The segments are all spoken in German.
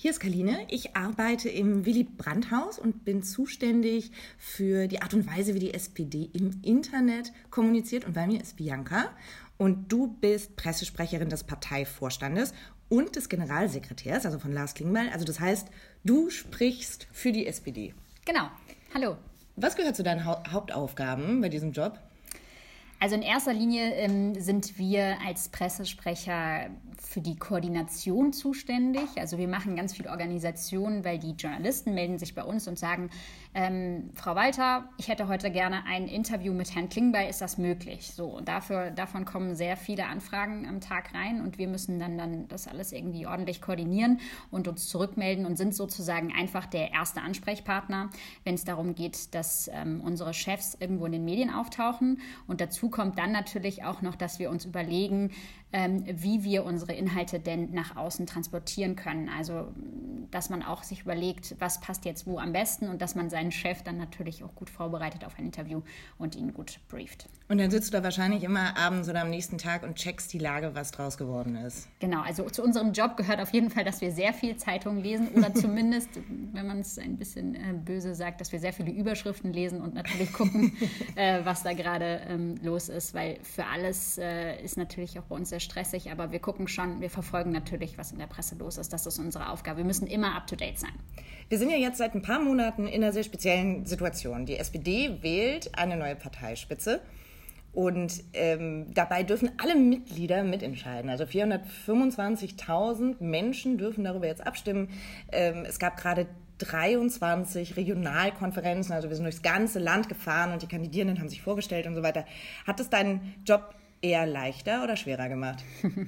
Hier ist Kaline. Ich arbeite im Willy Brandt-Haus und bin zuständig für die Art und Weise, wie die SPD im Internet kommuniziert. Und bei mir ist Bianca. Und du bist Pressesprecherin des Parteivorstandes und des Generalsekretärs, also von Lars Klingbeil. Also das heißt, du sprichst für die SPD. Genau. Hallo. Was gehört zu deinen Hauptaufgaben bei diesem Job? Also in erster Linie ähm, sind wir als Pressesprecher für die Koordination zuständig. Also wir machen ganz viel Organisation, weil die Journalisten melden sich bei uns und sagen, ähm, Frau Walter, ich hätte heute gerne ein Interview mit Herrn Klingbeil, ist das möglich? So, und dafür, davon kommen sehr viele Anfragen am Tag rein und wir müssen dann, dann das alles irgendwie ordentlich koordinieren und uns zurückmelden und sind sozusagen einfach der erste Ansprechpartner, wenn es darum geht, dass ähm, unsere Chefs irgendwo in den Medien auftauchen und dazu kommt dann natürlich auch noch, dass wir uns überlegen, ähm, wie wir unsere Inhalte denn nach außen transportieren können. Also, dass man auch sich überlegt, was passt jetzt wo am besten und dass man seinen Chef dann natürlich auch gut vorbereitet auf ein Interview und ihn gut brieft. Und dann sitzt du da wahrscheinlich immer abends oder am nächsten Tag und checkst die Lage, was draus geworden ist. Genau, also zu unserem Job gehört auf jeden Fall, dass wir sehr viel Zeitungen lesen oder zumindest, wenn man es ein bisschen äh, böse sagt, dass wir sehr viele Überschriften lesen und natürlich gucken, äh, was da gerade ähm, los ist, weil für alles äh, ist natürlich auch bei uns sehr stressig, aber wir gucken schon, wir verfolgen natürlich, was in der Presse los ist. Das ist unsere Aufgabe. Wir müssen immer up-to-date sein. Wir sind ja jetzt seit ein paar Monaten in einer sehr speziellen Situation. Die SPD wählt eine neue Parteispitze. Und ähm, dabei dürfen alle Mitglieder mitentscheiden. Also 425.000 Menschen dürfen darüber jetzt abstimmen. Ähm, es gab gerade 23 Regionalkonferenzen, also wir sind durchs ganze Land gefahren und die Kandidierenden haben sich vorgestellt und so weiter. Hat es deinen Job eher leichter oder schwerer gemacht?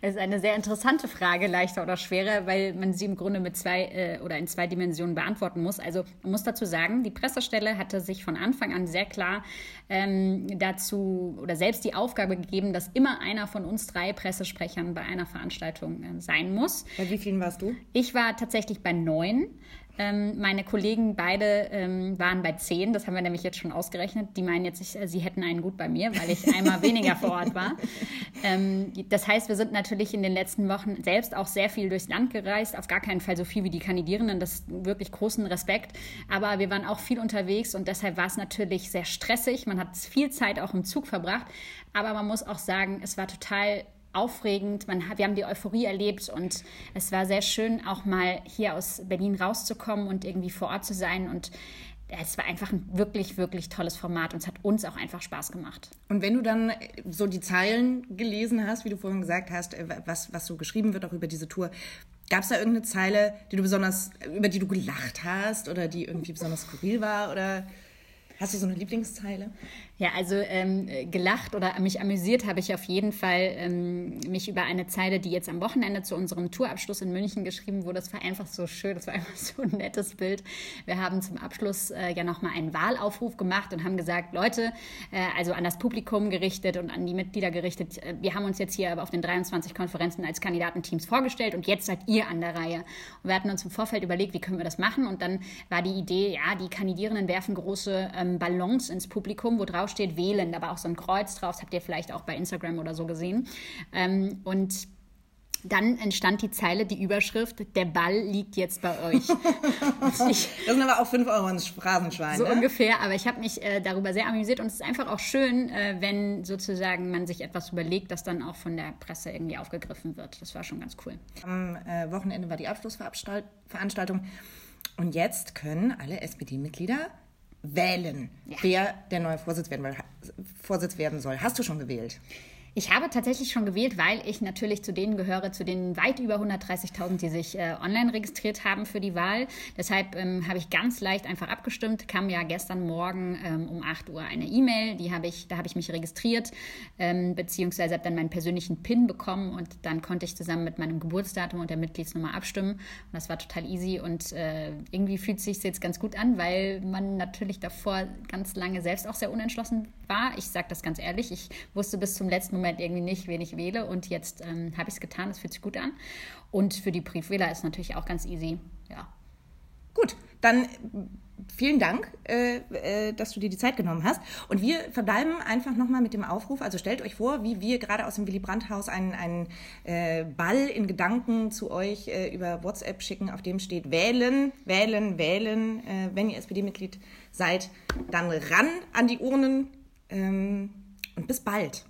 Das ist eine sehr interessante Frage, leichter oder schwerer, weil man sie im Grunde mit zwei äh, oder in zwei Dimensionen beantworten muss. Also man muss dazu sagen, die Pressestelle hatte sich von Anfang an sehr klar ähm, dazu oder selbst die Aufgabe gegeben, dass immer einer von uns drei Pressesprechern bei einer Veranstaltung äh, sein muss. Bei wie vielen warst du? Ich war tatsächlich bei neun. Ähm, meine Kollegen beide ähm, waren bei zehn, das haben wir nämlich jetzt schon ausgerechnet. Die meinen jetzt, ich, äh, sie hätten einen gut bei mir, weil ich einmal weniger vor Ort war. Ähm, das heißt, wir sind natürlich in den letzten Wochen selbst auch sehr viel durchs Land gereist, auf gar keinen Fall so viel wie die Kandidierenden, das ist wirklich großen Respekt. Aber wir waren auch viel unterwegs und deshalb war es natürlich sehr stressig. Man hat viel Zeit auch im Zug verbracht, aber man muss auch sagen, es war total aufregend. Man, wir haben die Euphorie erlebt und es war sehr schön, auch mal hier aus Berlin rauszukommen und irgendwie vor Ort zu sein. Und es war einfach ein wirklich, wirklich tolles Format und es hat uns auch einfach Spaß gemacht. Und wenn du dann so die Zeilen gelesen hast, wie du vorhin gesagt hast, äh, was, was so geschrieben wird auch über diese Tour, Gab es da irgendeine Zeile, die du besonders, über die du gelacht hast oder die irgendwie besonders skurril war? Oder hast du so eine Lieblingszeile? Ja, also ähm, gelacht oder mich amüsiert habe ich auf jeden Fall ähm, mich über eine Zeile, die jetzt am Wochenende zu unserem Tourabschluss in München geschrieben wurde. Das war einfach so schön, das war einfach so ein nettes Bild. Wir haben zum Abschluss äh, ja nochmal einen Wahlaufruf gemacht und haben gesagt, Leute, äh, also an das Publikum gerichtet und an die Mitglieder gerichtet, äh, wir haben uns jetzt hier auf den 23 Konferenzen als Kandidatenteams vorgestellt und jetzt seid ihr an der Reihe. Und wir hatten uns im Vorfeld überlegt, wie können wir das machen und dann war die Idee, ja, die Kandidierenden werfen große ähm, Ballons ins Publikum, wo drauf drauf steht wählen, da war auch so ein Kreuz drauf, das habt ihr vielleicht auch bei Instagram oder so gesehen. Ähm, und dann entstand die Zeile, die Überschrift, der Ball liegt jetzt bei euch. ich, das sind aber auch 5 Euro ins Phrasenschwein. So ne? ungefähr, aber ich habe mich äh, darüber sehr amüsiert und es ist einfach auch schön, äh, wenn sozusagen man sich etwas überlegt, das dann auch von der Presse irgendwie aufgegriffen wird. Das war schon ganz cool. Am äh, Wochenende war die Abschlussveranstaltung und jetzt können alle SPD-Mitglieder wählen, ja. wer der neue Vorsitz werden, Vorsitz werden soll. Hast du schon gewählt? Ich habe tatsächlich schon gewählt, weil ich natürlich zu denen gehöre, zu den weit über 130.000, die sich äh, online registriert haben für die Wahl. Deshalb ähm, habe ich ganz leicht einfach abgestimmt. Kam ja gestern Morgen ähm, um 8 Uhr eine E-Mail, die habe ich, da habe ich mich registriert, ähm, beziehungsweise habe dann meinen persönlichen PIN bekommen und dann konnte ich zusammen mit meinem Geburtsdatum und der Mitgliedsnummer abstimmen. Und das war total easy und äh, irgendwie fühlt sich jetzt ganz gut an, weil man natürlich davor ganz lange selbst auch sehr unentschlossen war. Ich sage das ganz ehrlich, ich wusste bis zum letzten Moment Moment irgendwie nicht, wen ich wähle. Und jetzt ähm, habe ich es getan, das fühlt sich gut an. Und für die Briefwähler ist natürlich auch ganz easy. Ja. Gut, dann vielen Dank, äh, äh, dass du dir die Zeit genommen hast. Und wir verbleiben einfach nochmal mit dem Aufruf. Also stellt euch vor, wie wir gerade aus dem Willy Brandt-Haus einen, einen äh, Ball in Gedanken zu euch äh, über WhatsApp schicken, auf dem steht wählen, wählen, wählen. Äh, wenn ihr SPD-Mitglied seid, dann ran an die Urnen ähm, und bis bald.